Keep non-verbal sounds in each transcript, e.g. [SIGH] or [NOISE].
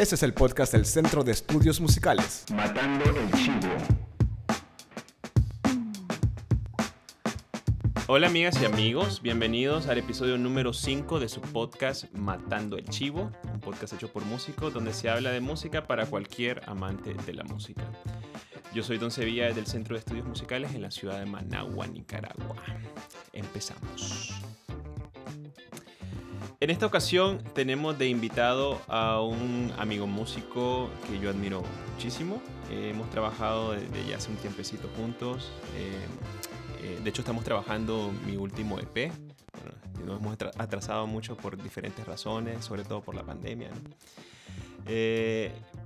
Este es el podcast del Centro de Estudios Musicales. Matando el Chivo. Hola amigas y amigos, bienvenidos al episodio número 5 de su podcast Matando el Chivo, un podcast hecho por músicos donde se habla de música para cualquier amante de la música. Yo soy Don Sevilla del Centro de Estudios Musicales en la ciudad de Managua, Nicaragua. Empezamos. En esta ocasión tenemos de invitado a un amigo músico que yo admiro muchísimo. Eh, hemos trabajado desde ya hace un tiempecito juntos. Eh, eh, de hecho, estamos trabajando mi último EP. Bueno, nos hemos atrasado mucho por diferentes razones, sobre todo por la pandemia. ¿no?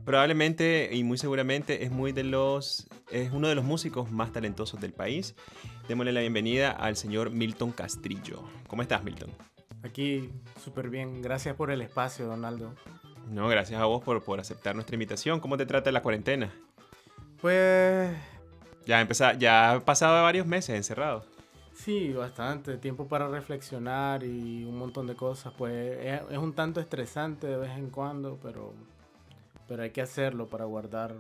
probablemente y muy seguramente es, muy de los, es uno de los músicos más talentosos del país. Démosle la bienvenida al señor Milton Castrillo. ¿Cómo estás, Milton? Aquí súper bien. Gracias por el espacio, Donaldo. No, gracias a vos por, por aceptar nuestra invitación. ¿Cómo te trata la cuarentena? Pues... Ya, empezó, ya ha pasado varios meses encerrado. Sí, bastante. Tiempo para reflexionar y un montón de cosas. Pues es, es, un tanto estresante de vez en cuando, pero, pero hay que hacerlo para guardar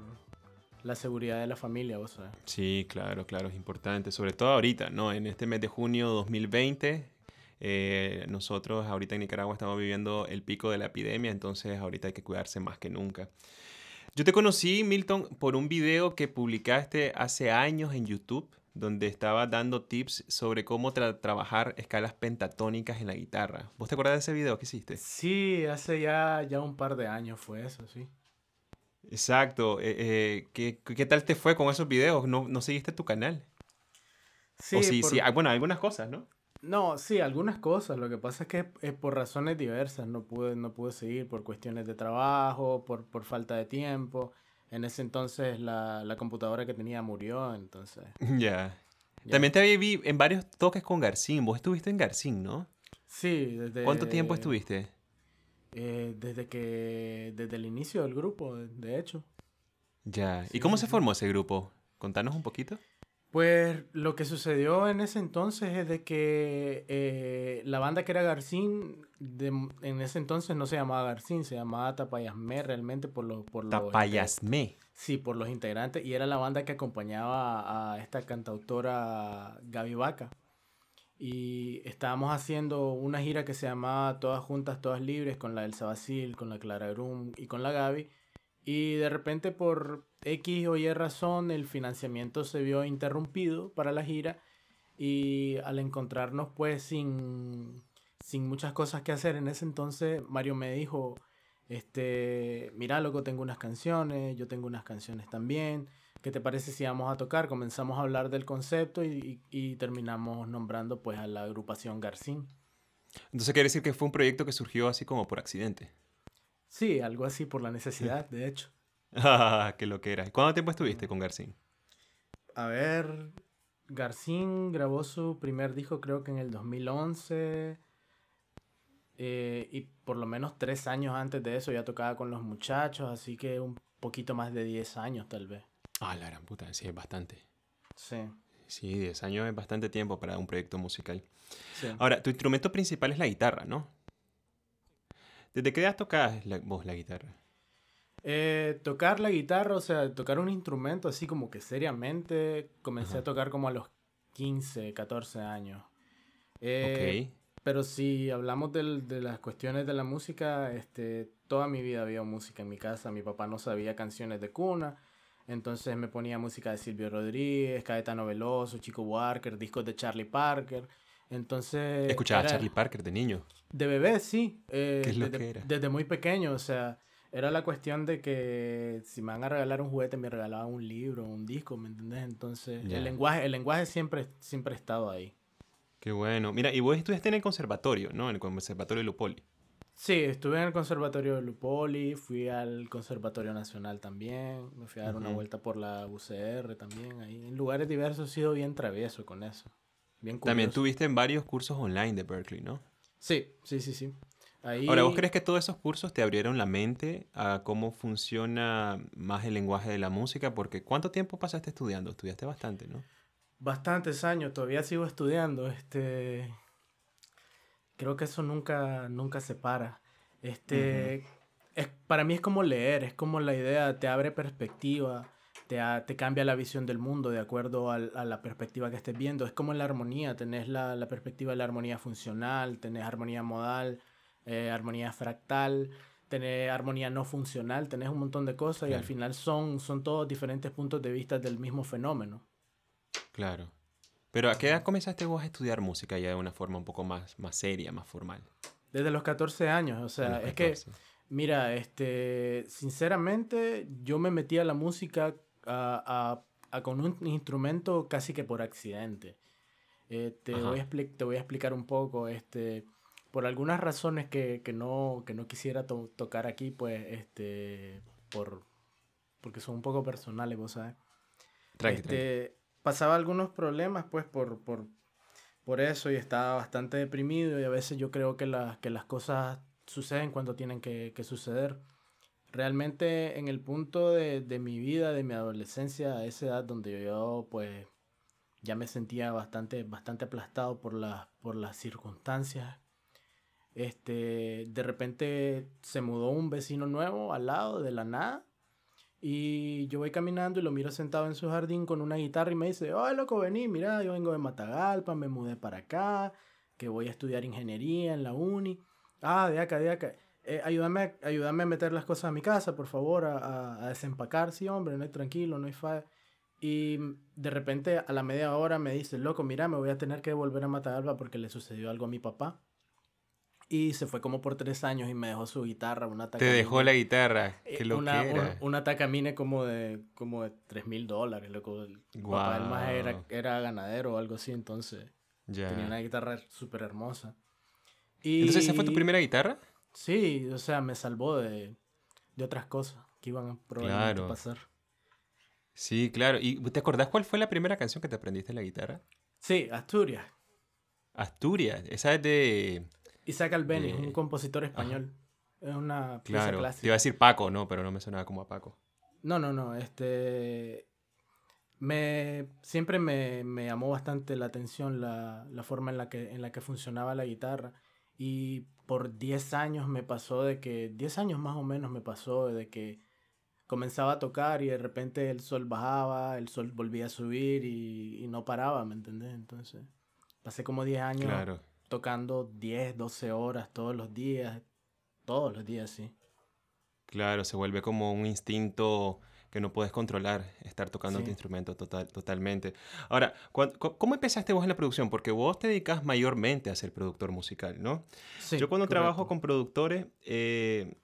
la seguridad de la familia, o sea. Sí, claro, claro, es importante. Sobre todo ahorita, ¿no? En este mes de junio 2020 eh, nosotros ahorita en Nicaragua estamos viviendo el pico de la epidemia, entonces ahorita hay que cuidarse más que nunca. Yo te conocí, Milton, por un video que publicaste hace años en YouTube, donde estaba dando tips sobre cómo trabajar escalas pentatónicas en la guitarra. ¿Vos te acuerdas de ese video que hiciste? Sí, hace ya, ya un par de años fue eso, sí. Exacto. Eh, eh, ¿qué, ¿qué, tal te fue con esos videos? ¿No, no seguiste tu canal? Sí, o sí, por... sí. Bueno, algunas cosas, ¿no? No, sí, algunas cosas. Lo que pasa es que es por razones diversas. No pude, no pude seguir por cuestiones de trabajo, por, por falta de tiempo. En ese entonces la, la computadora que tenía murió, entonces... [LAUGHS] Ya. También te vi en varios toques con Garcín. Vos estuviste en Garcín, ¿no? Sí, desde... ¿Cuánto tiempo estuviste? Eh, desde que... Desde el inicio del grupo, de hecho. Ya. ¿Y cómo se formó ese grupo? Contanos un poquito. Pues lo que sucedió en ese entonces es de que eh, la banda que era Garcín, de, en ese entonces no se llamaba Garcín, se llamaba Tapayasme realmente por los... Por Tapayasme. Sí, por los integrantes. Y era la banda que acompañaba a esta cantautora Gaby Vaca. Y estábamos haciendo una gira que se llamaba Todas Juntas, Todas Libres, con la Elsa Basil, con la Clara Grum y con la Gaby. Y de repente por X o Y razón el financiamiento se vio interrumpido para la gira y al encontrarnos pues sin, sin muchas cosas que hacer en ese entonces Mario me dijo, este, mira loco, tengo unas canciones, yo tengo unas canciones también, ¿qué te parece si vamos a tocar? Comenzamos a hablar del concepto y, y, y terminamos nombrando pues a la agrupación Garcín. Entonces quiere decir que fue un proyecto que surgió así como por accidente. Sí, algo así por la necesidad, de hecho. Ah, [LAUGHS] qué lo que era. ¿Cuánto tiempo estuviste con Garcín? A ver, Garcín grabó su primer disco creo que en el 2011. Eh, y por lo menos tres años antes de eso ya tocaba con los muchachos, así que un poquito más de 10 años tal vez. Ah, la gran puta, sí, es bastante. Sí. Sí, 10 años es bastante tiempo para un proyecto musical. Sí. Ahora, tu instrumento principal es la guitarra, ¿no? ¿Desde qué edad tocabas la, vos la guitarra? Eh, tocar la guitarra, o sea, tocar un instrumento así como que seriamente, comencé Ajá. a tocar como a los 15, 14 años. Eh, ok. Pero si hablamos del, de las cuestiones de la música, este, toda mi vida había música en mi casa. Mi papá no sabía canciones de cuna. Entonces me ponía música de Silvio Rodríguez, Caetano Veloso, Chico Walker, discos de Charlie Parker. Entonces... ¿Escuchaba a Charlie Parker de niño? De bebé, sí. Eh, ¿Qué es lo desde, que era? Desde muy pequeño, o sea, era la cuestión de que si me van a regalar un juguete, me regalaban un libro, un disco, ¿me entendés? Entonces, el lenguaje, el lenguaje siempre, siempre ha estado ahí. Qué bueno. Mira, y vos estudiaste en el conservatorio, ¿no? En el conservatorio de Lupoli. Sí, estuve en el Conservatorio de Lupoli, fui al Conservatorio Nacional también, me fui a dar una vuelta por la UCR también, ahí en lugares diversos he sido bien travieso con eso. Bien También curioso. tuviste en varios cursos online de Berkeley, ¿no? Sí, sí, sí, sí. Ahí... Ahora, ¿vos crees que todos esos cursos te abrieron la mente a cómo funciona más el lenguaje de la música? Porque ¿cuánto tiempo pasaste estudiando? Estudiaste bastante, ¿no? bastantes años, todavía sigo estudiando, este creo que eso nunca nunca se para. Este es para mí es como leer, es como la idea, te abre perspectiva, te, te cambia la visión del mundo de acuerdo a, la perspectiva que estés viendo. Es como la armonía, tenés la, la perspectiva de la armonía funcional, tenés armonía modal, eh, armonía fractal, tenés armonía no funcional, tenés un montón de cosas y al final son, son todos diferentes puntos de vista del mismo fenómeno. Claro. Pero ¿a qué edad comenzaste vos a estudiar música ya de una forma un poco más, más seria, más formal? Desde los 14 años, o sea, es que, mira, este, sinceramente, yo me metí a la música a, a, con un instrumento casi que por accidente. Eh, te, voy a te voy a explicar un poco, este, por algunas razones que, que no, que no quisiera tocar aquí, pues, este, por, porque son un poco personales, vos sabes. este, Pasaba algunos problemas, pues, por, por, por eso y estaba bastante deprimido y a veces yo creo que, las que las cosas suceden cuando tienen que, que suceder. Realmente en el punto de, de, mi vida, de mi adolescencia, a esa edad donde yo pues ya me sentía bastante, bastante aplastado por, las por las circunstancias, este, de repente se mudó un vecino nuevo al lado de la nada y yo voy caminando y lo miro sentado en su jardín con una guitarra y me dice, oh, loco, vení, mira, yo vengo de Matagalpa, me mudé para acá, que voy a estudiar ingeniería en la uni. Ah, de acá, de acá. Eh, ayúdame, ayúdame a meter las cosas a mi casa, por favor, a, a, desempacar. Sí, hombre, no hay tranquilo, no hay fa Y de repente a la media hora me dice, loco, mira, me voy a tener que volver a Matagalpa porque le sucedió algo a mi papá. Y se fue como por tres años y me dejó su guitarra, una Te dejó la guitarra, eh, qué lo una, que una Takamine como de, como de 3 mil dólares, loco. El papá del más era, era ganadero o algo así, entonces tenía una guitarra súper hermosa. Y, ¿Entonces esa fue tu primera guitarra? Sí, o sea, me salvó de, de otras cosas que iban a probablemente pasar. Sí, claro. ¿Y te acordás cuál fue la primera canción que te aprendiste en la guitarra? Sí, Asturias. Asturias, esa es de... Isaac Albeniz, un compositor español. Es una pieza claro. clásica. Te iba a decir Paco, ¿no? Pero no me sonaba como a Paco. No, no, no. Este. Me, siempre me, me llamó bastante la atención la, la, forma en la, que, en la que funcionaba la guitarra. Y por 10 años me pasó de que, 10 años más o menos me pasó de que comenzaba a tocar y de repente el sol bajaba, el sol volvía a subir y, y no paraba, ¿me entendés? Entonces, pasé como 10 años claro tocando 10, 12 horas todos los días, todos los días, sí. Claro, se vuelve como un instinto que no puedes controlar, estar tocando tu instrumento total, totalmente. Ahora, ¿cómo empezaste vos en la producción? Porque vos te dedicas mayormente a ser productor musical, ¿no? Sí, yo cuando trabajo con productores, eh,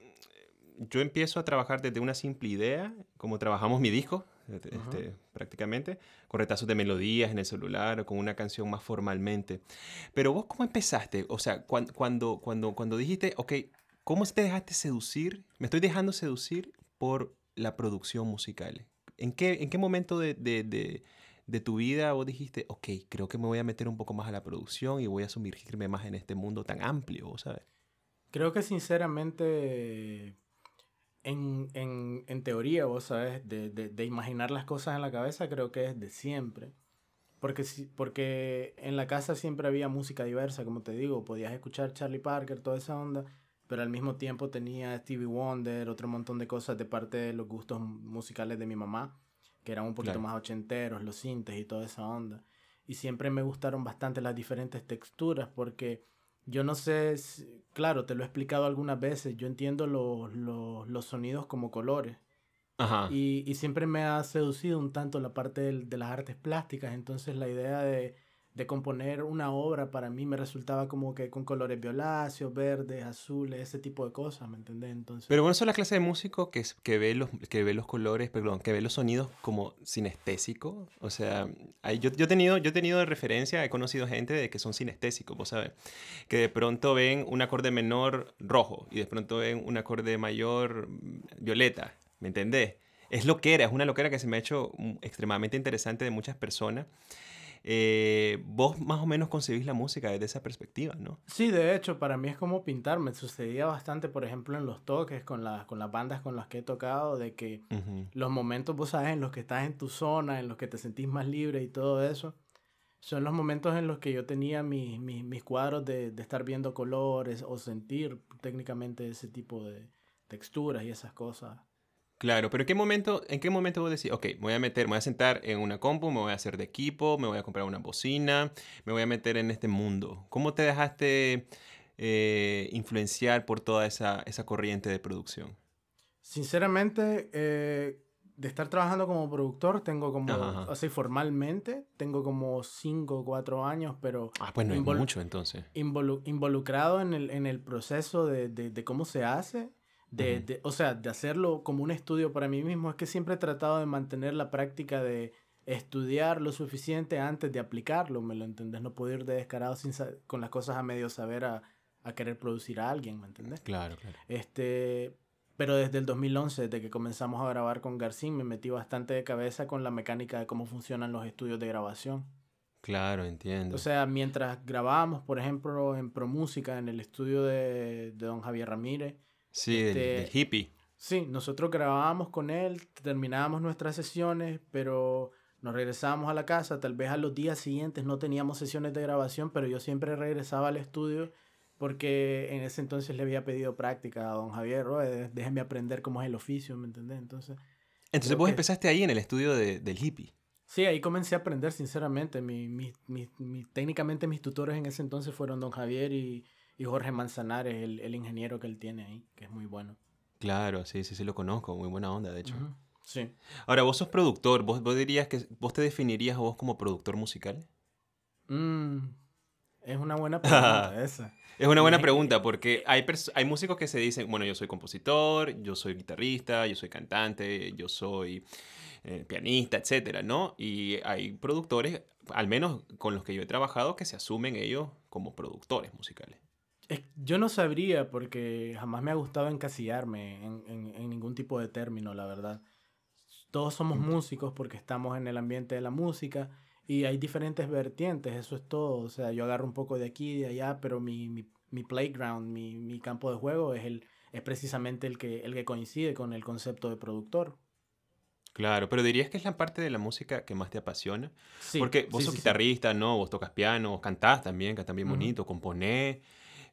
yo empiezo a trabajar desde una simple idea, como trabajamos mi disco, este, prácticamente, con retazos de melodías en el celular o con una canción más formalmente. Pero vos, ¿cómo empezaste? O sea, cuando, cuando, cuando, cuando dijiste, ok, ¿cómo te dejaste seducir? Me estoy dejando seducir por la producción musical. ¿En qué, en qué momento de, de, de, de tu vida vos dijiste, ok, creo que me voy a meter un poco más a la producción y voy a sumergirme más en este mundo tan amplio, ¿sabes? Creo que sinceramente en, en, en, teoría, vos sabes, de, de, de, imaginar las cosas en la cabeza, creo que es de siempre. Porque, porque en la casa siempre había música diversa, como te digo, podías escuchar Charlie Parker, toda esa onda, pero al mismo tiempo tenía Stevie Wonder, otro montón de cosas de parte de los gustos musicales de mi mamá, que eran un poquito más ochenteros, los sintes y toda esa onda. Y siempre me gustaron bastante las diferentes texturas, porque yo no sé, claro, te lo he explicado algunas veces, yo entiendo los, los, los sonidos como colores. Ajá. Y, y, siempre me ha seducido un tanto la parte de, de las artes plásticas, entonces la idea de, de componer una obra para mí me resultaba como que con colores violáceos, verdes, azules, ese tipo de cosas, ¿me entendés? Entonces... Pero bueno, son la clase de músico que, que, ve los, que ve los colores, perdón, que ve los sonidos como sinestésico. O sea, yo, yo, he tenido, yo he tenido de referencia, he conocido gente de que son sinestésicos, vos sabes, que de pronto ven un acorde menor rojo y de pronto ven un acorde mayor violeta, ¿me entendés? Es lo que era, es una loquera que se me ha hecho mm, extremadamente interesante de muchas personas. Eh, vos más o menos concebís la música desde esa perspectiva, ¿no? Sí, de hecho, para mí es como pintar. Me sucedía bastante, por ejemplo, en los toques con, la, con las bandas con las que he tocado, de que los momentos, vos sabes, en los que estás en tu zona, en los que te sentís más libre y todo eso, son los momentos en los que yo tenía mis, mis, mis cuadros de, de, estar viendo colores o sentir técnicamente ese tipo de, texturas y esas cosas. Claro, pero ¿en qué momento, en qué momento vos decís, ok, me voy a meter, me voy a sentar en una compu, me voy a hacer de equipo, me voy a comprar una bocina, me voy a meter en este mundo? ¿Cómo te dejaste eh, influenciar por toda esa, esa corriente de producción? Sinceramente, eh, de estar trabajando como productor, tengo como, Ajá, ajá. así formalmente, tengo como 5 o 4 años, pero Ah, pues no es mucho entonces. involu- involucrado en el, en el proceso de, de- de cómo se hace, de, de- o sea, de hacerlo como un estudio para mí mismo, es que siempre he tratado de mantener la práctica de estudiar lo suficiente antes de aplicarlo, ¿me lo entendés? No puedo ir de descarado sin con las cosas a medio saber a, a querer producir a alguien, ¿me entendés? Claro, claro. Este, pero desde el 2011, desde que comenzamos a grabar con Garcín, me metí bastante de cabeza con la mecánica de cómo funcionan los estudios de grabación. Claro, entiendo. O sea, mientras grabábamos, por ejemplo, en ProMúsica, en el estudio de, de don Javier Ramírez, sí, este, del hippie. sí, nosotros grabábamos con él, terminábamos nuestras sesiones, pero nos regresábamos a la casa, tal vez a los días siguientes no teníamos sesiones de grabación, pero yo siempre regresaba al estudio porque en ese entonces le había pedido práctica a don Javier, "Oye, déjeme aprender cómo es el oficio, ¿me entendés? Entonces, Entonces vos que- empezaste ahí en el estudio de- del hippie. Sí, ahí comencé a aprender, sinceramente. Mi, mi, mi, mi- técnicamente mis tutores en ese entonces fueron don Javier y, y Jorge Manzanares, el, el ingeniero que él tiene ahí, que es muy bueno. Claro, sí, sí, sí lo conozco. Muy buena onda, de hecho. Sí. Ahora, vos sos productor. ¿Vos, vos dirías que vos te definirías a vos como productor musical? Mm, es una buena pregunta [LAUGHS] esa. Es una buena pregunta porque hay, hay músicos que se dicen, bueno, yo soy compositor, yo soy guitarrista, yo soy cantante, yo soy eh, pianista, etcétera, ¿no? Y hay productores, al menos con los que yo he trabajado, que se asumen ellos como productores musicales. Yo no sabría porque jamás me ha gustado encasillarme en, en- en ningún tipo de término, la verdad. Todos somos músicos porque estamos en el ambiente de la música y hay diferentes vertientes, eso es todo. O sea, yo agarro un poco de aquí y de allá, pero mi, mi, mi playground, mi, mi campo de juego es, el, es precisamente el que, el que coincide con el concepto de productor. Claro, pero dirías que es la parte de la música que más te apasiona. Sí, Porque vos sí, sos sí, guitarrista, ¿no? Vos tocas piano, vos cantás también, cantás bien bonito, componés.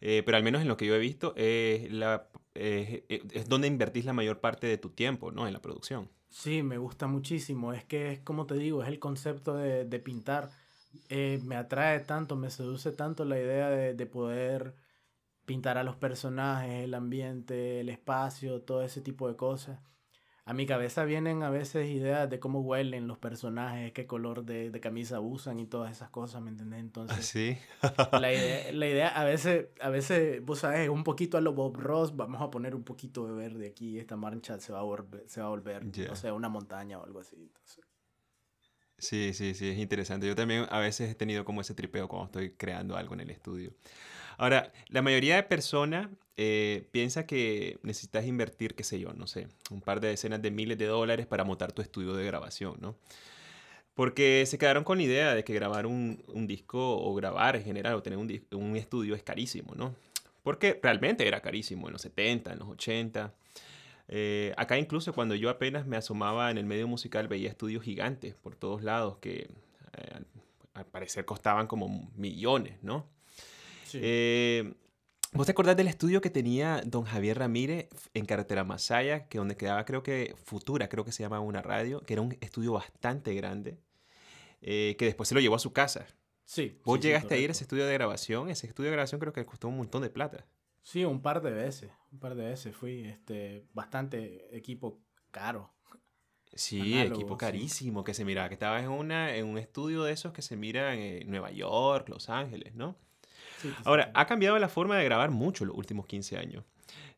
Eh, pero al menos en lo que yo he visto, es, la, eh, es donde invertís la mayor parte de tu tiempo, ¿no? En la producción. Sí, me gusta muchísimo. Es que es como te digo, es el concepto de, de pintar. Eh, me atrae tanto, me seduce tanto la idea de, de poder pintar a los personajes, el ambiente, el espacio, todo ese tipo de cosas. A mi cabeza vienen a veces ideas de cómo huelen los personajes, qué color de, de camisa usan y todas esas cosas, ¿me entendés? Entonces, ¿Sí? la idea, la idea a veces, a veces, vos sabes, un poquito a lo Bob Ross, vamos a poner un poquito de verde aquí, esta marcha se va a volver, se va a volver no sé, una montaña o algo así. entonces. Sí, sí, sí, es interesante. Yo también a veces he tenido como ese tripeo cuando estoy creando algo en el estudio. Ahora, la mayoría de personas eh, piensa que necesitas invertir, qué sé yo, no sé, un par de decenas de miles de dólares para montar tu estudio de grabación, ¿no? Porque se quedaron con la idea de que grabar un, un disco o grabar en general o tener un, estudio es carísimo, ¿no? Porque realmente era carísimo en los 70, en los 80. Eh, acá incluso cuando yo apenas me asomaba en el medio musical veía estudios gigantes por todos lados que eh, al, al parecer costaban como millones, ¿no? Sí. Eh, ¿Vos te acordás del estudio que tenía don Javier Ramírez en Carretera Masaya, que donde quedaba creo que Futura, creo que se llama una radio, que era un estudio bastante grande, eh, que después se lo llevó a su casa? sí. Vos sí, sí, llegaste a ir a ese estudio de grabación, ese estudio de grabación creo que costó un montón de plata. Sí, un par de veces, un par de veces fui, este, bastante equipo caro. Sí, Análogo, equipo sí. carísimo que se miraba, que estabas en, una, en un estudio de esos que se miran en Nueva York, Los Ángeles, ¿no? Sí, Ahora, ha cambiado la forma de grabar mucho los últimos 15 años.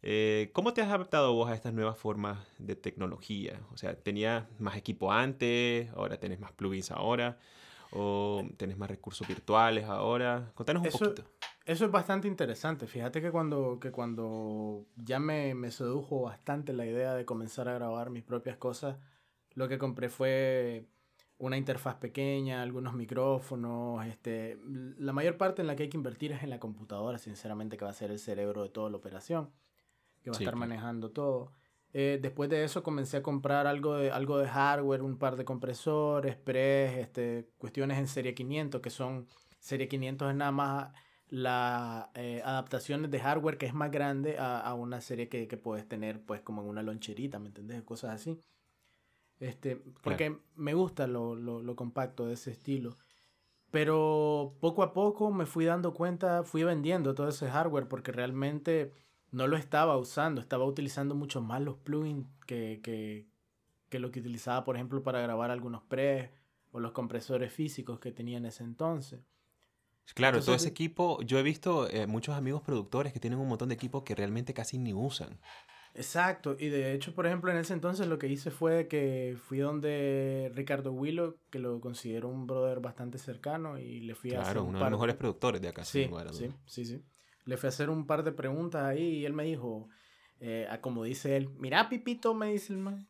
Eh, ¿Cómo te has adaptado vos a estas nuevas formas de tecnología? O sea, ¿tenías más equipo antes? ¿Ahora tenés más plugins ahora? ¿O tenés más recursos virtuales ahora? Contanos un Eso- poquito. Eso es bastante interesante. Fíjate que cuando, que cuando ya me, me sedujo bastante la idea de comenzar a grabar mis propias cosas, lo que compré fue una interfaz pequeña, algunos micrófonos, este, la mayor parte en la que hay que invertir es en la computadora, sinceramente, que va a ser el cerebro de toda la operación, que va Sí, a estar claro. manejando todo. Eh, después de eso comencé a comprar algo de, algo de hardware, un par de compresores, press, este, cuestiones en serie 500, que son, serie 500 es nada más las eh, adaptaciones de hardware que es más grande a, a una serie que, que, puedes tener pues como en una loncherita, ¿me entiendes? Cosas así. Este, porque me gusta lo, lo, lo, compacto de ese estilo. Pero poco a poco me fui dando cuenta, fui vendiendo todo ese hardware porque realmente no lo estaba usando, estaba utilizando mucho más los plugins que, que, que lo que utilizaba, por ejemplo, para grabar algunos pre o los compresores físicos que tenía en ese entonces. Claro, todo ese equipo, yo he visto eh, muchos amigos productores que tienen un montón de equipos que realmente casi ni usan. Exacto, y de hecho, por ejemplo, en ese entonces lo que hice fue que fui donde Ricardo Willow, que lo considero un brother bastante cercano, y le fui a hacer. uno de los mejores productores de acá. Sí, sí, sí, sí. Le fui a hacer un par de preguntas ahí y él me dijo, eh, como dice él, mira, Pipito, me dice el man.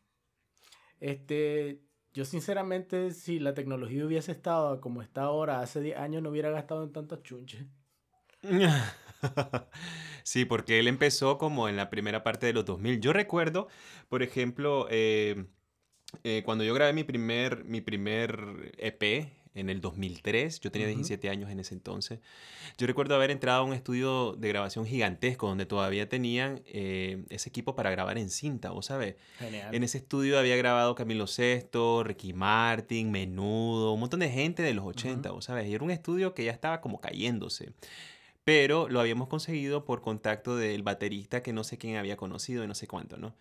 Este, yo sinceramente, si la tecnología hubiese estado como está ahora, hace 10 años no hubiera gastado en tantas chunches. [LAUGHS] [LAUGHS] sí, porque él empezó como en la primera parte de los 2000. Yo recuerdo, por ejemplo, eh, eh, cuando yo grabé mi primer, mi primer EP, en el 2003, yo tenía 17 años en ese entonces. Yo recuerdo haber entrado a un estudio de grabación gigantesco donde todavía tenían eh, ese equipo para grabar en cinta, ¿vos sabes? Genial. En ese estudio había grabado Camilo Sesto, Ricky Martin, Menudo, un montón de gente de los 80, ¿vos sabes? Y era un estudio que ya estaba como cayéndose pero lo habíamos conseguido por contacto del baterista que no sé quién había conocido y no sé cuánto, ¿no?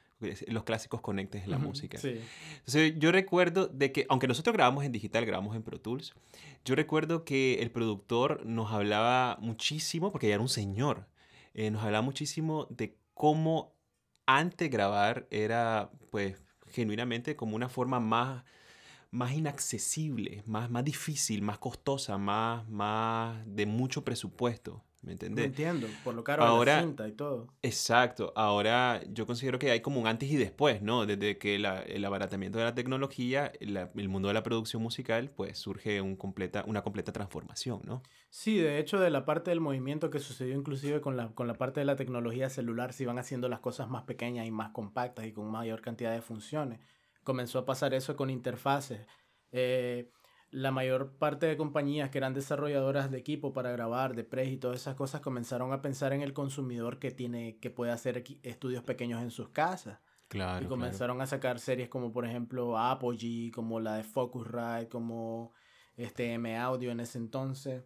Los clásicos conectes de la música. Sí. Entonces yo recuerdo de que, aunque nosotros grabamos en digital, grabamos en Pro Tools, yo recuerdo que el productor nos hablaba muchísimo, porque ya era un señor, eh, nos hablaba muchísimo de cómo antes grabar era, pues, genuinamente como una forma más más inaccesible, más, más difícil, más costosa, más, más de mucho presupuesto. ¿Me entiendes? entiendo, por lo caro ahora, la cinta y todo. Exacto, ahora yo considero que hay como un antes y después, ¿no? Desde que la, el abaratamiento de la tecnología, el mundo de la producción musical, pues surge un completa, una completa transformación, ¿no? Sí, de hecho, de la parte del movimiento que sucedió inclusive con la, con la parte de la tecnología celular, se iban haciendo las cosas más pequeñas y más compactas y con mayor cantidad de funciones. Comenzó a pasar eso con interfaces. Eh, la mayor parte de compañías que eran desarrolladoras de equipo para grabar, de press y todas esas cosas comenzaron a pensar en el consumidor que tiene que puede hacer estudios pequeños en sus casas. Claro, y comenzaron a sacar series como por ejemplo Apogee, como la de Focusrite, como este M Audio en ese entonces.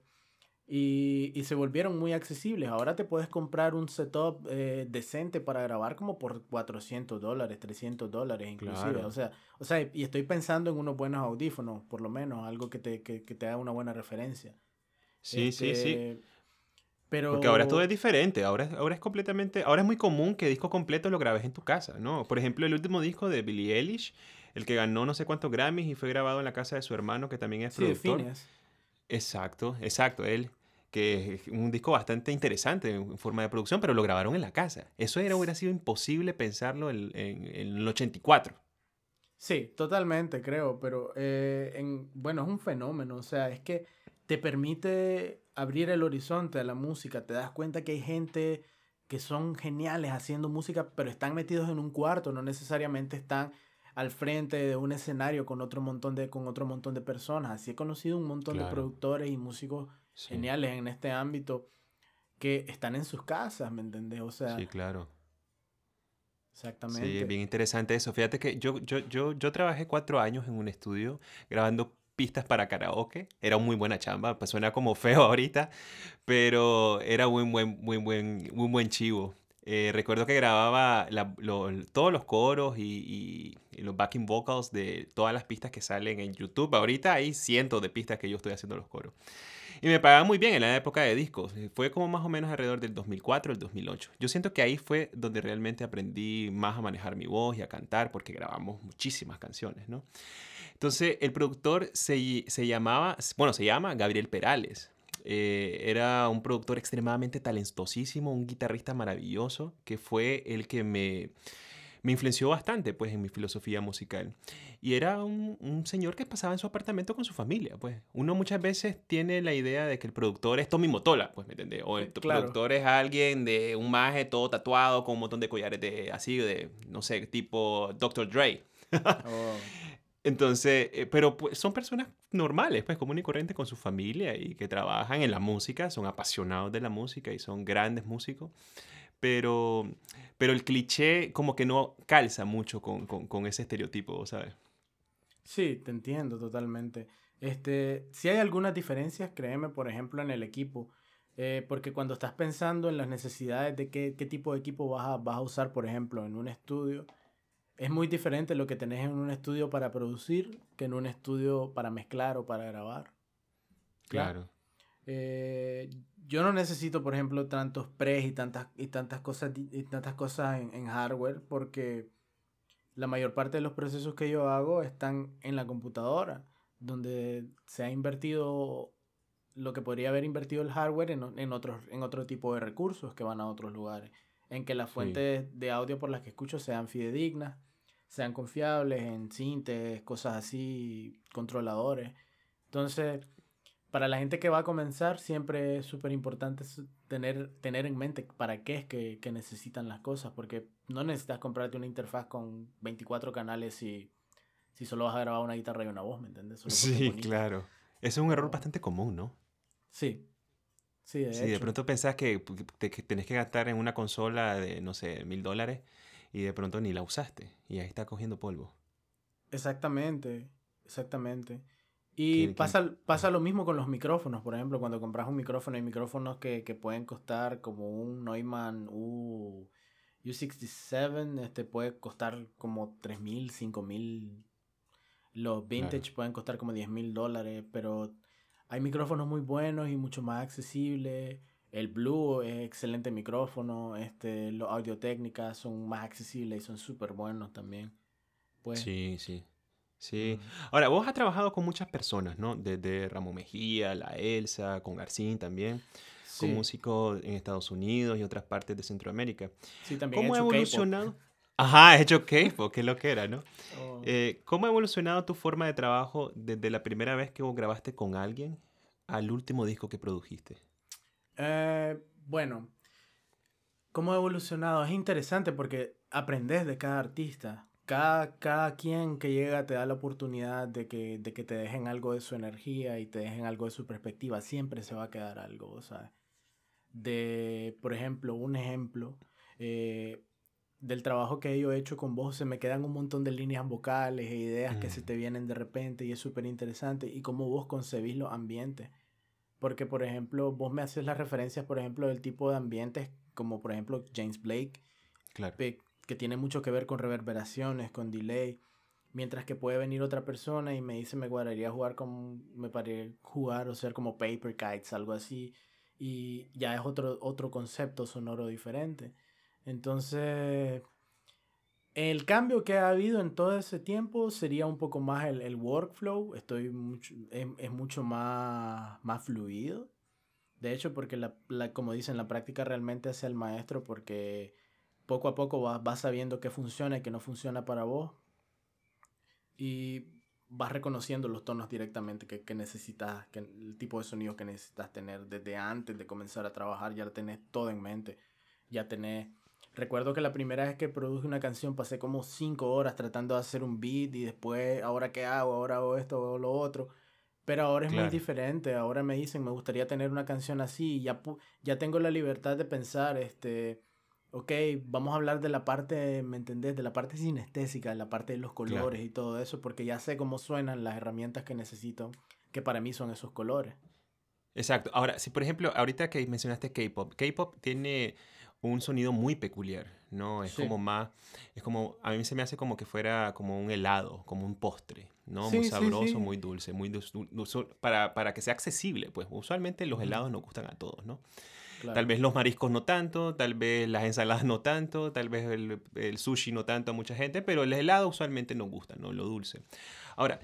Y, y, se volvieron muy accesibles. Ahora te puedes comprar un setup eh, decente para grabar como por 400 dólares, 300 dólares inclusive. O, sea, o sea, y estoy pensando en unos buenos audífonos, por lo menos, algo que te, que, que te haga una buena referencia. Sí, sí, sí. Este, pero... Porque ahora todo es diferente, ahora, ahora es completamente, ahora es muy común que disco completo lo grabes en tu casa, ¿no? Por ejemplo, el último disco de Billie Eilish, el que ganó no sé cuántos Grammys y fue grabado en la casa de su hermano, que también es productor. Sí, Exacto, exacto, él que es un disco bastante interesante en forma de producción, pero lo grabaron en la casa. Eso era, hubiera sido imposible pensarlo en, en, el 84. Sí, totalmente, creo, pero eh, en, bueno, es un fenómeno, o sea, es que te permite abrir el horizonte a la música, te das cuenta que hay gente que son geniales haciendo música, pero están metidos en un cuarto, no necesariamente están al frente de un escenario con otro montón de, con otro montón de personas. Así he conocido un montón de productores y músicos geniales en este ámbito que están en sus casas, ¿me entendés? O sea... Sí, claro. Exactamente. Sí, bien interesante eso. Fíjate que yo, yo, yo, yo trabajé cuatro años en un estudio grabando pistas para karaoke. Era muy buena chamba, pues suena como feo [LAUGHS] ahorita, pero era muy buen, muy buen, muy buen chivo. Eh, recuerdo que grababa todos los coros y, y, los backing vocals de todas las pistas que salen en YouTube. Ahorita hay cientos de pistas que yo estoy haciendo los coros. Y me pagaba muy bien en la época de discos. Fue como más o menos alrededor del 2004, el 2008. Yo siento que ahí fue donde realmente aprendí más a manejar mi voz y a cantar, porque grabamos muchísimas canciones, ¿no? Entonces, el productor se, se llamaba, bueno, se llama Gabriel Perales. Eh, era un productor extremadamente talentosísimo, un guitarrista maravilloso, que fue el que me me influenció bastante pues en mi filosofía musical. Y era un, un, señor que pasaba en su apartamento con su familia, pues. Uno muchas veces tiene la idea de que el productor es Tommy Motola, pues, ¿me entiendes? O el productor es alguien de un maje todo tatuado con un montón de collares de así, de, no sé, tipo Dr. Dre. Oh. [LAUGHS] [LAUGHS] Entonces, eh, pero pues, son personas normales, pues común y corriente con su familia y que trabajan en la música, son apasionados de la música y son grandes músicos. Pero, pero el cliché como que no calza mucho con, con, ese estereotipo, ¿sabes? Sí, te entiendo totalmente. Este, si hay algunas diferencias, créeme, por ejemplo, en el equipo. Eh, porque cuando estás pensando en las necesidades de qué, qué tipo de equipo vas a, vas a usar, por ejemplo, en un estudio, es muy diferente lo que tenés en un estudio para producir que en un estudio para mezclar o para grabar. Claro. Eh, yo no necesito, por ejemplo, tantos pres y tantas, y tantas cosas, y tantas cosas en, en, hardware porque la mayor parte de los procesos que yo hago están en la computadora, donde se ha invertido lo que podría haber invertido el hardware en, en, otros, en otro tipo de recursos que van a otros lugares, en que las fuentes sí. de audio por las que escucho sean fidedignas, sean confiables, en sintes, cosas así, controladores. Entonces, para la gente que va a comenzar, siempre es súper importante tener, tener en mente para qué es que, que, necesitan las cosas, porque no necesitas comprarte una interfaz con 24 canales si, si solo vas a grabar una guitarra y una voz, ¿me entiendes? Solo sí, claro. Ese es un error bastante común, ¿no? Sí. Sí, de, sí, de pronto pensás que, te, que tenés que gastar en una consola de, no sé, mil dólares y de pronto ni la usaste y ahí está cogiendo polvo. Exactamente, exactamente. Y pasa, pasa lo mismo con los micrófonos, por ejemplo, cuando compras un micrófono, hay micrófonos que, que pueden costar como un Neumann U, U67, este puede costar como 3.000, 5.000. Los vintage claro. pueden costar como 10.000 dólares, pero hay micrófonos muy buenos y mucho más accesibles. El Blue es excelente micrófono, este, los Audio Técnicas son más accesibles y son súper buenos también. Pues, sí, sí. Sí. Ahora, vos has trabajado con muchas personas, ¿no? Desde Ramón Mejía, La Elsa, con Garcín también, sí. con músicos en Estados Unidos y otras partes de Centroamérica. Sí, también ¿Cómo ha evolucionado? Ajá, he hecho K-pop, que lo que era, ¿no? Oh. Eh, ¿Cómo ha evolucionado tu forma de trabajo desde la primera vez que vos grabaste con alguien al último disco que produjiste? Eh, bueno, ¿cómo ha evolucionado? Es interesante porque aprendes de cada artista cada, cada quien que llega te da la oportunidad de que, de que te dejen algo de su energía y te dejen algo de su perspectiva. Siempre se va a quedar algo, ¿sabes? De, por ejemplo, un ejemplo eh, del trabajo que yo he hecho con vos, se me quedan un montón de líneas vocales e ideas mm. que se te vienen de repente y es súper interesante. Y cómo vos concebís los ambientes. Porque, por ejemplo, vos me haces las referencias, por ejemplo, del tipo de ambientes, como por ejemplo James Blake. Claro que tiene mucho que ver con reverberaciones, con delay. Mientras que puede venir otra persona y me dice, me guardaría jugar con, me paré jugar o ser como Paper Kites, algo así. Y ya es otro, otro concepto sonoro diferente. Entonces, el cambio que ha habido en todo ese tiempo sería un poco más el, el workflow. Estoy mucho, es, es, mucho más, más fluido. De hecho, porque la, la, como dicen, la práctica realmente hace el maestro porque poco a poco vas, vas sabiendo qué funciona y qué no funciona para vos. Y vas reconociendo los tonos directamente que, que, necesitas, que el tipo de sonido que necesitas tener desde antes de comenzar a trabajar, ya lo tenés todo en mente. Ya tenés... Recuerdo que la primera vez que produje una canción pasé como cinco horas tratando de hacer un beat y después, ahora qué hago, ahora hago esto o lo otro. Pero ahora es claro. muy diferente, ahora me dicen, me gustaría tener una canción así ya, ya tengo la libertad de pensar, este ok, vamos a hablar de la parte, ¿me entendés? De la parte sinestésica, de la parte de los colores claro. y todo eso, porque ya sé cómo suenan las herramientas que necesito, que para mí son esos colores. Exacto. Ahora, si por ejemplo, ahorita que mencionaste K-pop, K-pop tiene un sonido muy peculiar, ¿no? Es sí. como más, es como, a mí se me hace como que fuera como un helado, como un postre, ¿no? Sí, muy sabroso, sí, muy dulce, muy dulce, dulce, para, para que sea accesible, pues usualmente los helados nos gustan a todos, ¿no? Claro. Tal vez los mariscos no tanto, tal vez las ensaladas no tanto, tal vez el, el, sushi no tanto a mucha gente, pero el helado usualmente nos gusta, ¿no? Lo dulce. Ahora,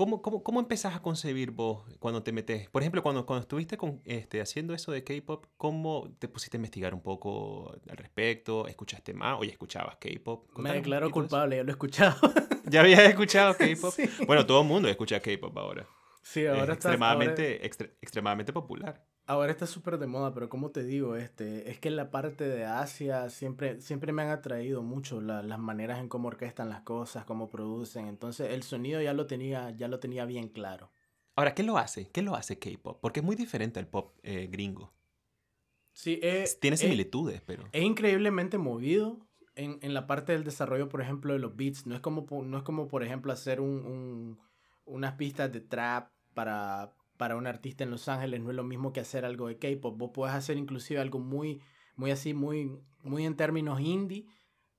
¿cómo, cómo, cómo empezás a concebir vos cuando te metes? Por ejemplo, cuando, cuando estuviste con, este, haciendo eso de K-pop, ¿cómo te pusiste a investigar un poco al respecto? ¿Escuchaste más o ya escuchabas K-pop? Me declaro culpable, yo lo he escuchado. [LAUGHS] ¿Ya habías escuchado [LAUGHS] K-pop? Sí. Bueno, todo el mundo escucha K-pop ahora. Sí, ahora es extremadamente, ahora... Extre extremadamente popular. Ahora está súper de moda, pero como te digo, este, es que en la parte de Asia siempre, siempre me han atraído mucho la- las maneras en cómo orquestan las cosas, cómo producen. Entonces el sonido ya lo tenía, ya lo tenía bien claro. Ahora, ¿qué lo hace? ¿Qué lo hace K-pop? Porque es muy diferente al pop eh, gringo. Sí, eh, Tiene eh, similitudes, pero... Es increíblemente movido en, en la parte del desarrollo, por ejemplo, de los beats. No es como, no es como por ejemplo, hacer un, un- unas pistas de trap para, para un artista en Los Ángeles. No es lo mismo que hacer algo de K-pop. Vos podés hacer inclusive algo muy, muy así, muy, muy en términos indie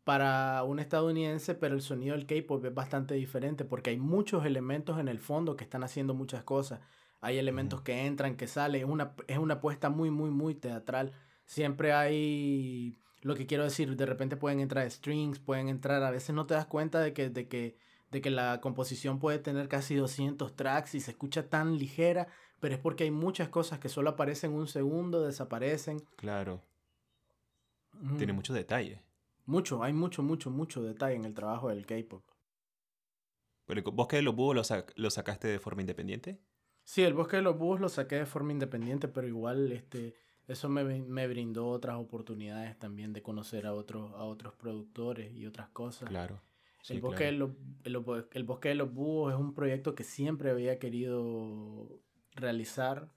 para un estadounidense, pero el sonido del K-pop es bastante diferente porque hay muchos elementos en el fondo que están haciendo muchas cosas. Hay elementos que entran, que salen. Es una, es una apuesta muy, muy, muy teatral. Siempre hay lo que quiero decir, de repente pueden entrar strings, pueden entrar, a veces no te das cuenta de que, de que, de que la composición puede tener casi 200 tracks y se escucha tan ligera, pero es porque hay muchas cosas que solo aparecen un segundo, desaparecen. Claro, tiene mucho detalle. Mucho, hay mucho, mucho, mucho detalle en el trabajo del K-pop. Pero ¿Vos que de los búhos lo, sac- lo sacaste de forma independiente? Sí, el Bosque de los Búhos lo saqué de forma independiente, pero igual este, eso me, me brindó otras oportunidades también de conocer a otros, a otros productores y otras cosas. Claro. Sí, el, bosque claro. de los, el, el Bosque de los Búhos es un proyecto que siempre había querido realizar,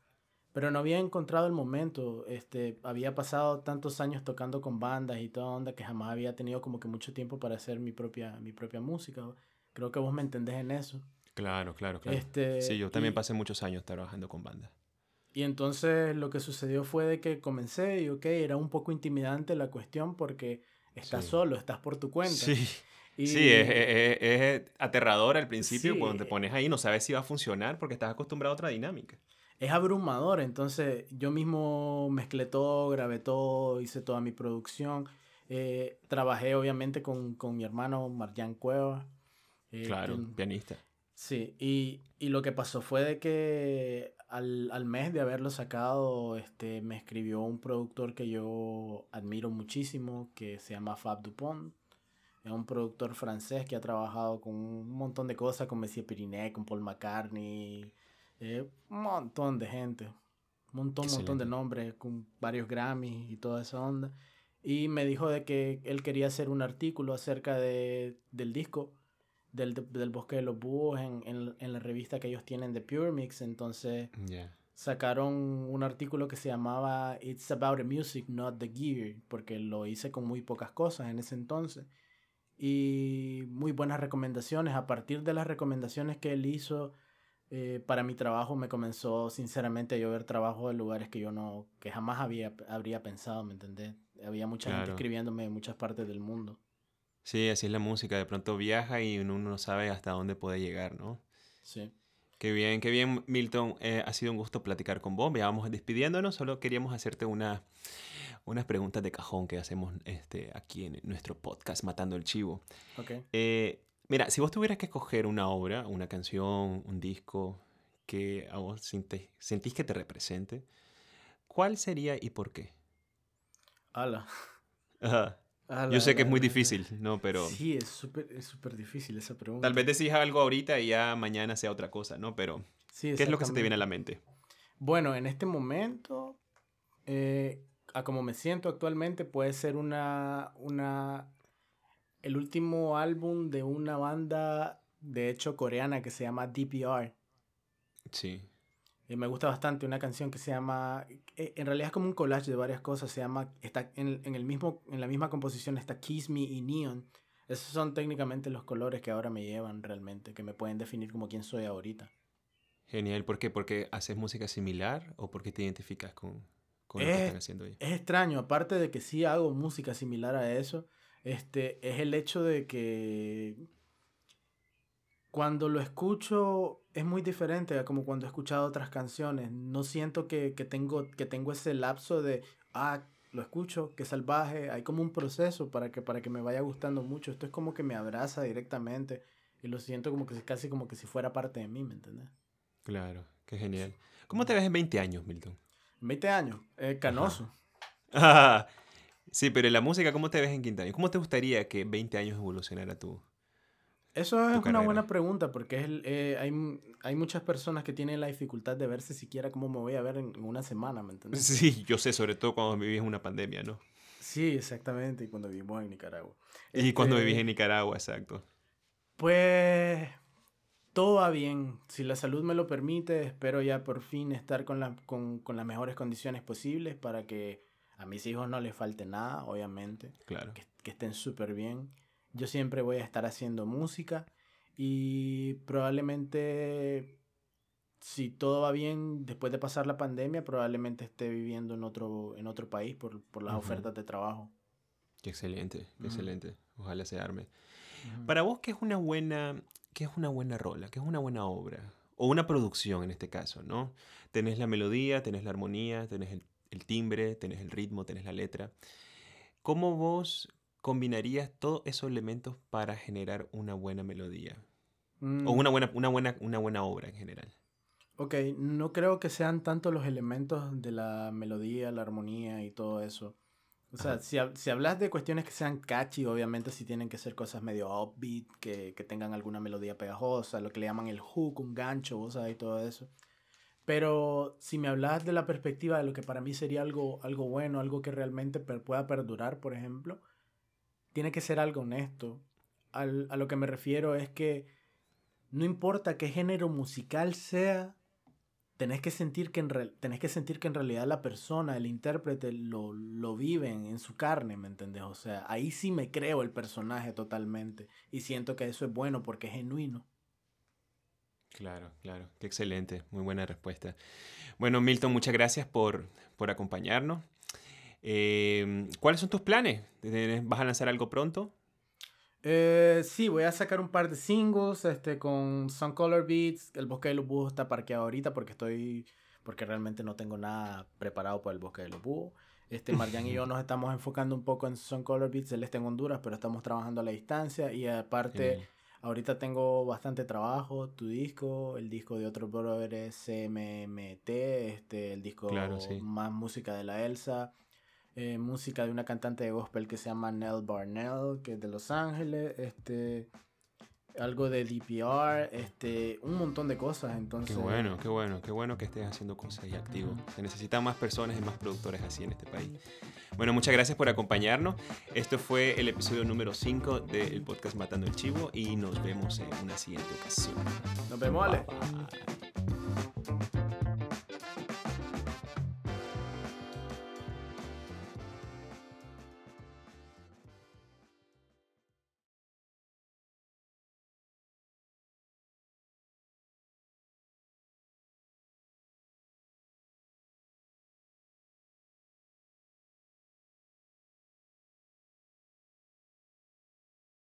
pero no había encontrado el momento. Este, había pasado tantos años tocando con bandas y toda onda que jamás había tenido como que mucho tiempo para hacer mi propia, mi propia música. Creo que vos me entendés en eso. Claro, claro, claro. Este, sí, yo también y- pasé muchos años trabajando con bandas. Y entonces lo que sucedió fue de que comencé y ok, era un poco intimidante la cuestión porque estás Sí. solo, estás por tu cuenta. Sí, Y- sí, es, es- es aterrador al principio Sí. cuando te pones ahí, no sabes si va a funcionar porque estás acostumbrado a otra dinámica. es abrumador. Entonces yo mismo mezclé todo, grabé todo, hice toda mi producción. Eh, trabajé obviamente con, con mi hermano Marjan Cueva. eh, Claro, quien- pianista. Sí, y, y lo que pasó fue de que al, al mes de haberlo sacado, este, me escribió un productor que yo admiro muchísimo, que se llama Fab Dupont. Es un productor francés que ha trabajado con un montón de cosas, con Messier Perinet, con Paul McCartney, eh, un montón de gente, un montón, montón de nombres, con varios Grammys y toda esa onda. Y me dijo de que él quería hacer un artículo acerca de, del disco del, del Bosque de los Búhos en, en, en la revista que ellos tienen de Pure Mix. Entonces Ya. sacaron un artículo que se llamaba It's About the Music, Not the Gear, porque lo hice con muy pocas cosas en ese entonces. Y muy buenas recomendaciones. A partir de las recomendaciones que él hizo eh, para mi trabajo, me comenzó sinceramente a llover trabajo de lugares que yo no, que jamás había, habría pensado, ¿me entendés? Había mucha gente escribiéndome de muchas partes del mundo. Sí, así es la música. De pronto viaja y uno no sabe hasta dónde puede llegar, ¿no? Sí. Qué bien, qué bien, Milton. Eh, ha sido un gusto platicar con vos. Ya vamos despidiéndonos. Solo queríamos hacerte una, unas preguntas de cajón que hacemos este, aquí en nuestro podcast Matando el Chivo. Eh, mira, si vos tuvieras que escoger una obra, una canción, un disco que a vos sentís que te represente, ¿cuál sería y por qué? Ala. [LAUGHS] Ajá. Ala, Yo sé que es muy ala. difícil, ¿no? Pero Sí, es súper es súper difícil esa pregunta. tal vez decís algo ahorita y ya mañana sea otra cosa, ¿no? Pero, Sí, ¿qué es lo que se te viene a la mente? Bueno, en este momento, eh, a como me siento actualmente, puede ser una, una, el último álbum de una banda, de hecho, coreana que se llama DPR. Sí. Y me gusta bastante una canción que se llama, eh, en realidad es como un collage de varias cosas, se llama, está en, en el mismo, en la misma composición está Kiss Me y Neon. Esos son técnicamente los colores que ahora me llevan realmente, que me pueden definir como quién soy ahorita. Genial. ¿Por qué? ¿Porque haces música similar o porque te identificas con, con lo que están haciendo ahí? Es extraño, aparte de que sí hago música similar a eso, este, es el hecho de que cuando lo escucho es muy diferente a como cuando he escuchado otras canciones. No siento que, que tengo, que tengo ese lapso de, ah, lo escucho, qué salvaje. Hay como un proceso para que, para que me vaya gustando mucho. Esto es como que me abraza directamente y lo siento como que si- casi como que si fuera parte de mí, ¿me entiendes? Claro, qué genial. ¿Cómo te ves en 20 años, Milton? 20 años, eh, canoso. [LAUGHS] Sí, pero en la música, ¿cómo te ves en 15 años? ¿Cómo te gustaría que 20 años evolucionara tu, Eso es una buena pregunta porque es eh, hay, hay muchas personas que tienen la dificultad de verse siquiera cómo me voy a ver en, una semana, ¿me entiendes? [LAUGHS] Sí, yo sé, sobre todo cuando vivís en una pandemia, ¿no? Sí, exactamente, y cuando vivimos en Nicaragua. Y cuando vivís en este Nicaragua, exacto. Pues todo va bien. Si la salud me lo permite, espero ya por fin estar con, la, con, con las mejores condiciones posibles para que a mis hijos no les falte nada, obviamente. Claro. Que, que estén súper bien yo siempre voy a estar haciendo música y probablemente si todo va bien después de pasar la pandemia, probablemente esté viviendo en otro, en otro país por, por las ofertas de trabajo. Qué excelente, excelente. Ojalá se arme. Para vos, ¿qué es una buena, qué es una buena rola? ¿Qué es una buena obra? O una producción en este caso, ¿no? Tenés la melodía, tenés la armonía, tenés el, el timbre, tenés el ritmo, tenés la letra. ¿Cómo vos combinarías todos esos elementos para generar una buena melodía? O mm. una buena, una, buena, una buena obra en general. Ok, no creo que sean tanto los elementos de la melodía, la armonía y todo eso. O sea, si, si, hablas de cuestiones que sean catchy, obviamente sí tienen que ser cosas medio upbeat, que, que, tengan alguna melodía pegajosa, lo que le llaman el hook, un gancho, vos sabes, y todo eso. Pero si me hablas de la perspectiva de lo que para mí sería algo, algo bueno, algo que realmente pueda perdurar, por ejemplo, tiene que ser algo honesto. a lo que me refiero es que no importa qué género musical sea, tenés que sentir que en, tenés que, sentir que en realidad la persona, el intérprete, lo, lo viven en su carne, ¿me entendés? O sea, ahí sí me creo el personaje totalmente y siento que eso es bueno porque es genuino. Claro, claro, qué excelente, muy buena respuesta. Bueno, Milton, muchas gracias por, por acompañarnos. Em, ¿Cuáles son tus planes? ¿Vas a lanzar algo pronto? Eh, sí, voy a sacar un par de singles este, con Sun Color Beats. El Bosque de los Búhos está parqueado ahorita porque estoy. porque realmente no tengo nada preparado para el Bosque de los Búhos. Este, Marian y yo [LAUGHS] nos estamos enfocando un poco en Sun Color Beats. Él está en Honduras, pero estamos trabajando a la distancia. Y aparte, ahorita tengo bastante trabajo. Tu disco, el disco de otro brother es CMMT, este, el disco más música de la Elsa. Eh, música de una cantante de gospel que se llama Nell Barnell, que es de Los Ángeles, este, algo de DPR, este, un montón de cosas, entonces... Qué bueno, qué bueno, qué bueno que estés haciendo cosas y activo. Se necesitan más personas y más productores así en este país. Bueno, muchas gracias por acompañarnos. Esto fue el episodio número 5 del podcast Matando el Chivo y nos vemos en una siguiente ocasión. Nos vemos, Ale.